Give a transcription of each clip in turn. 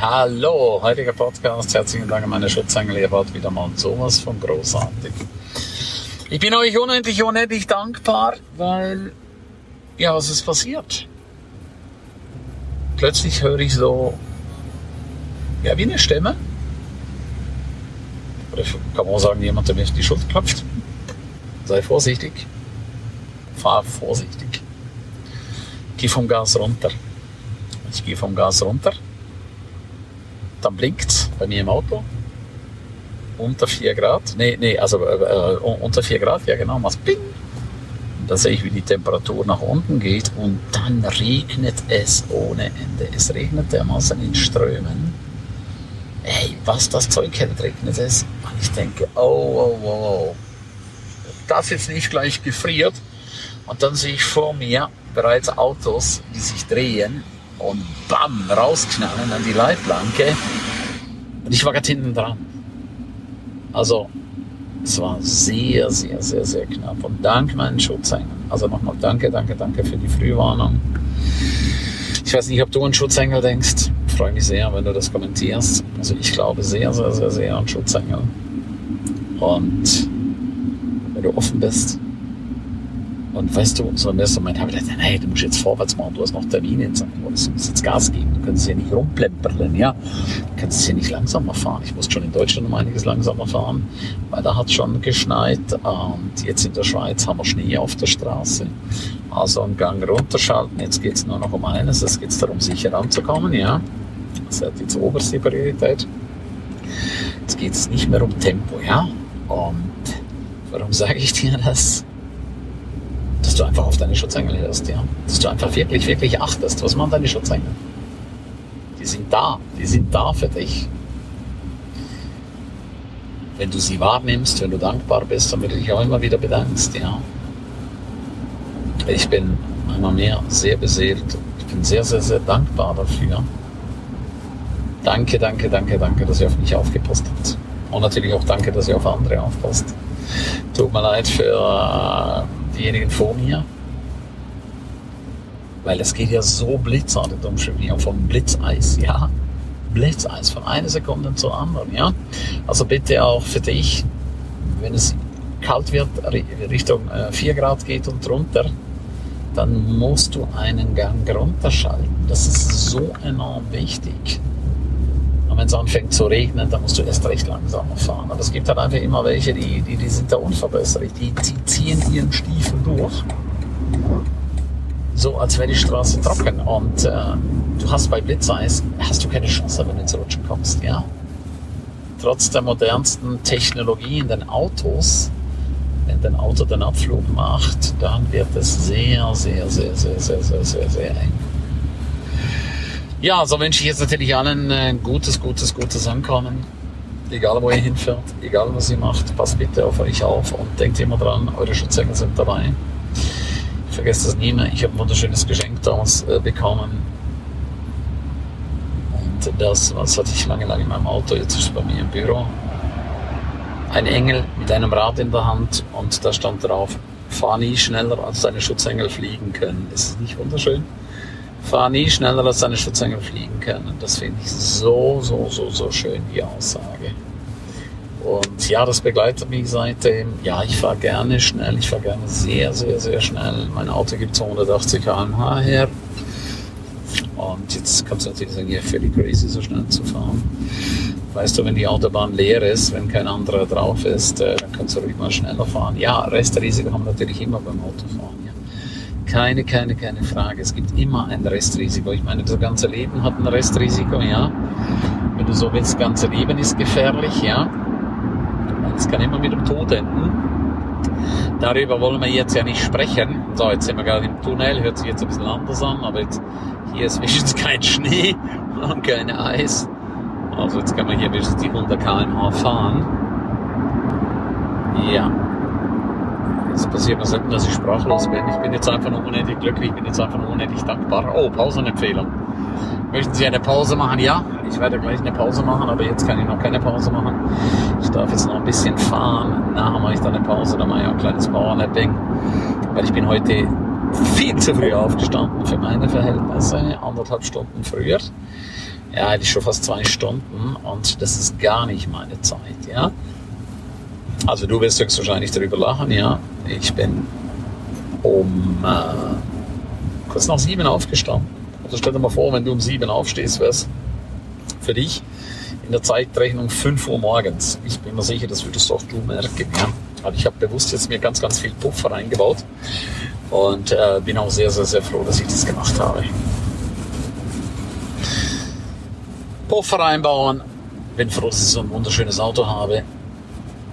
Hallo, heutiger Podcast. Herzlichen Dank an meine Schutzengel. Ihr wart wieder mal sowas von großartig. Ich bin euch unendlich, unendlich dankbar, weil, ja, was ist passiert? Plötzlich höre ich so, ja, wie eine Stimme. Oder kann man auch sagen, jemand, der mir auf die Schulter klopft. Sei vorsichtig. Fahr vorsichtig. Geh vom Gas runter. Ich gehe vom Gas runter dann blinkt bei mir im Auto unter 4 Grad. Nee, nee, also äh, unter 4 Grad, ja genau, macht Ping. Und da sehe ich, wie die Temperatur nach unten geht und dann regnet es ohne Ende. Es regnet dermaßen in Strömen. Ey, was das Zeug hält, regnet es. Und ich denke, oh, oh, oh, oh. Das jetzt nicht gleich gefriert. Und dann sehe ich vor mir bereits Autos, die sich drehen und bam, rausknallen an die Leitplanke. Und ich war gerade hinten dran. Also, es war sehr, sehr, sehr, sehr knapp. Und dank meinen Schutzengel. Also nochmal danke, danke, danke für die Frühwarnung. Ich weiß nicht, ob du an Schutzengel denkst. Ich freue mich sehr, wenn du das kommentierst. Also ich glaube sehr, sehr, sehr, sehr an Schutzengel. Und wenn du offen bist, und weißt du, so im ersten Moment habe ich gedacht, hey, du musst jetzt vorwärts machen, du hast noch Termine in St. Du musst jetzt Gas geben, du kannst hier nicht rumplempern, ja. Du kannst hier nicht langsamer fahren. Ich muss schon in Deutschland um einiges langsamer fahren, weil da hat schon geschneit und jetzt in der Schweiz haben wir Schnee auf der Straße. Also einen Gang runterschalten, jetzt geht es nur noch um eines, es geht darum, sicher anzukommen, ja. Das hat jetzt oberste Priorität. Jetzt geht es nicht mehr um Tempo, ja. Und warum sage ich dir das? Du einfach auf deine Schutzengel hörst, ja. Dass du einfach wirklich, wirklich achtest. Was machen deine Schutzengel? Die sind da. Die sind da für dich. Wenn du sie wahrnimmst, wenn du dankbar bist, damit du dich auch immer wieder bedankst, ja. Ich bin einmal mehr sehr beseelt. Ich bin sehr, sehr, sehr dankbar dafür. Danke, danke, danke, danke, dass ihr auf mich aufgepasst habt. Und natürlich auch danke, dass ihr auf andere aufpasst. Tut mir leid für diejenigen vor mir. Weil es geht ja so blitzartig um Chemie, vom Blitzeis, ja. Blitzeis, von einer Sekunde zur anderen, ja. Also bitte auch für dich, wenn es kalt wird, Richtung 4 äh, Grad geht und drunter, dann musst du einen Gang runterschalten. Das ist so enorm wichtig. Wenn es anfängt zu regnen, dann musst du erst recht langsamer fahren. Aber es gibt halt einfach immer welche, die, die, die sind da unverbesserlich. Die, die ziehen ihren Stiefel durch. So, als wäre die Straße trocken. Und äh, du hast bei Blitzeis, hast du keine Chance, wenn du ins Rutschen kommst, ja. Trotz der modernsten Technologie in den Autos, wenn dein Auto den Abflug macht, dann wird es sehr, sehr, sehr, sehr, sehr, sehr, sehr, sehr eng. Ja, so wünsche ich jetzt natürlich allen ein gutes, gutes, gutes Ankommen. Egal wo ihr hinfährt, egal was ihr macht, passt bitte auf euch auf und denkt immer dran, eure Schutzengel sind dabei. Vergesst das nie mehr. Ich habe ein wunderschönes Geschenk damals äh, bekommen. Und das, was hatte ich lange, lange in meinem Auto, jetzt ist es bei mir im Büro. Ein Engel mit einem Rad in der Hand und da stand drauf, fahr nie schneller als deine Schutzengel fliegen können. Ist es nicht wunderschön? Fahr nie schneller als deine Schutzengel fliegen können. Das finde ich so, so, so, so schön, die Aussage. Und ja, das begleitet mich seitdem. Ja, ich fahre gerne schnell, ich fahre gerne sehr, sehr, sehr schnell. Mein Auto gibt 280 km/h her. Und jetzt kannst du natürlich sagen, ja, völlig crazy, so schnell zu fahren. Weißt du, wenn die Autobahn leer ist, wenn kein anderer drauf ist, äh, dann kannst du ruhig mal schneller fahren. Ja, Restrisiko haben wir natürlich immer beim Autofahren. Ja. Keine, keine, keine Frage. Es gibt immer ein Restrisiko. Ich meine, das ganze Leben hat ein Restrisiko, ja. Wenn du so willst, das ganze Leben ist gefährlich, ja. Es kann immer mit dem Tod enden. Darüber wollen wir jetzt ja nicht sprechen. So, jetzt sind wir gerade im Tunnel, hört sich jetzt ein bisschen anders an, aber jetzt, hier ist wenigstens kein Schnee und kein Eis. Also jetzt kann man hier wenigstens die 100 km/h fahren. Ja. Es passiert mir selten, dass ich sprachlos bin. Ich bin jetzt einfach nur unendlich glücklich, ich bin jetzt einfach nur unendlich dankbar. Oh, Pausenempfehlung. Möchten Sie eine Pause machen? Ja, ich werde gleich eine Pause machen, aber jetzt kann ich noch keine Pause machen. Ich darf jetzt noch ein bisschen fahren. Nachher mache ich dann eine Pause, dann mache ich auch ein kleines Powernapping. Weil ich bin heute viel zu früh aufgestanden für meine Verhältnisse, anderthalb Stunden früher. Ja, hätte ich schon fast zwei Stunden und das ist gar nicht meine Zeit, ja. Also du wirst höchstwahrscheinlich darüber lachen, ja. Ich bin um äh, kurz nach sieben aufgestanden. Also stell dir mal vor, wenn du um sieben aufstehst, wäre es für dich in der Zeitrechnung 5 Uhr morgens. Ich bin mir sicher, das würdest auch du merken. Ja? Also ich habe bewusst jetzt mir ganz, ganz viel Puffer eingebaut und äh, bin auch sehr, sehr, sehr froh, dass ich das gemacht habe. Puffer einbauen. Bin froh, dass ich so ein wunderschönes Auto habe.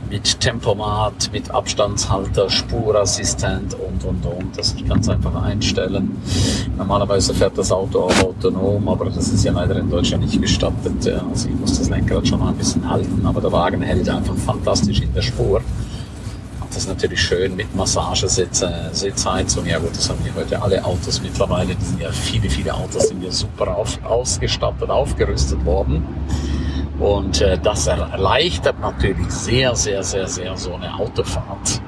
Mit Tempomat, mit Abstandshalter, Spurassistent und, und, und. Das es einfach einstellen. Normalerweise fährt das Auto auch autonom, aber das ist ja leider in Deutschland nicht gestattet. Also ich muss das Lenkrad schon mal ein bisschen halten, aber der Wagen hält einfach fantastisch in der Spur. Das ist natürlich schön mit Massagesitze, Sitzheizung. Ja gut, das haben wir heute alle Autos mittlerweile. Die sind ja viele, viele Autos sind ja super auf, ausgestattet, aufgerüstet worden. Und äh, das erleichtert natürlich sehr, sehr, sehr, sehr so eine Autofahrt.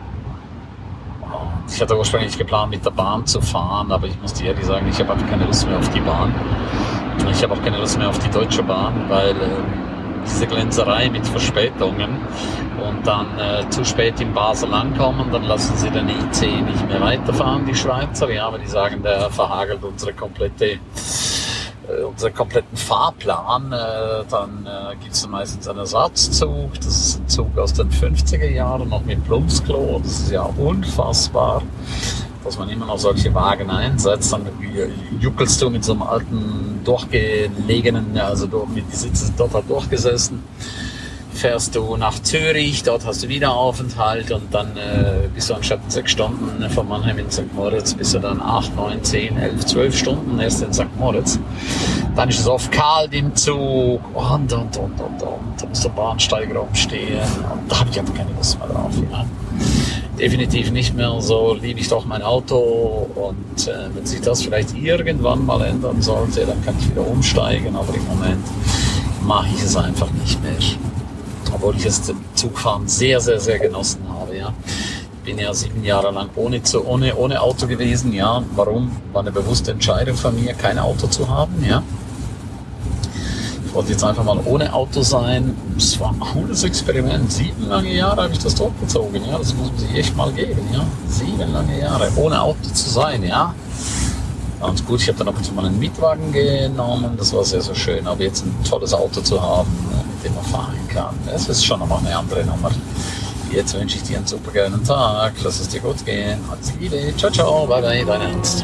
Ich hatte ursprünglich geplant, mit der Bahn zu fahren, aber ich muss dir ehrlich sagen, ich habe einfach keine Lust mehr auf die Bahn. Ich habe auch keine Lust mehr auf die Deutsche Bahn, weil äh, diese Glänzerei mit Verspätungen und dann äh, zu spät in Basel ankommen, dann lassen sie den IC nicht mehr weiterfahren, die Schweizer, ja, aber die sagen, der verhagelt unsere komplette äh, unseren kompletten Fahrplan, äh, dann äh, gibt es meistens einen Ersatzzug. Das ist ein Zug aus den 50er Jahren, noch mit Plumpsklo. Das ist ja unfassbar dass man immer noch solche Wagen einsetzt. Dann juckelst du mit so einem alten, durchgelegenen, also mit die Sitze dort halt durchgesessen. Fährst du nach Zürich, dort hast du wieder Aufenthalt und dann äh, bist du anstatt sechs Stunden von Mannheim in St. Moritz, bist du dann acht, neun, zehn, elf, zwölf Stunden erst in St. Moritz. Dann ist es oft kalt im Zug und, und, und, und, und. Da muss der Bahnsteiger umstehen und da habe ich einfach keine Lust mehr drauf. Ja definitiv nicht mehr so liebe ich doch mein Auto und äh, wenn sich das vielleicht irgendwann mal ändern sollte, dann kann ich wieder umsteigen, aber im Moment mache ich es einfach nicht mehr. Obwohl ich im Zugfahren sehr, sehr, sehr genossen habe, ja. Ich bin ja sieben Jahre lang ohne, zu, ohne, ohne Auto gewesen, ja. Warum? War eine bewusste Entscheidung von mir, kein Auto zu haben, ja. Ich wollte jetzt einfach mal ohne Auto sein. Es war ein cooles Experiment. Sieben lange Jahre habe ich das durchgezogen. Ja, das muss man sich echt mal geben. Ja, sieben lange Jahre ohne Auto zu sein. Ja, und gut. Ich habe dann ab und zu mal einen Mietwagen genommen. Das war sehr, sehr schön. Aber jetzt ein tolles Auto zu haben, dem man fahren kann, das ist schon nochmal eine andere Nummer. Jetzt wünsche ich dir einen super geilen Tag. Lass es dir gut gehen. Alles Liebe. Ciao, ciao. Bye, bye. Dein Ernst.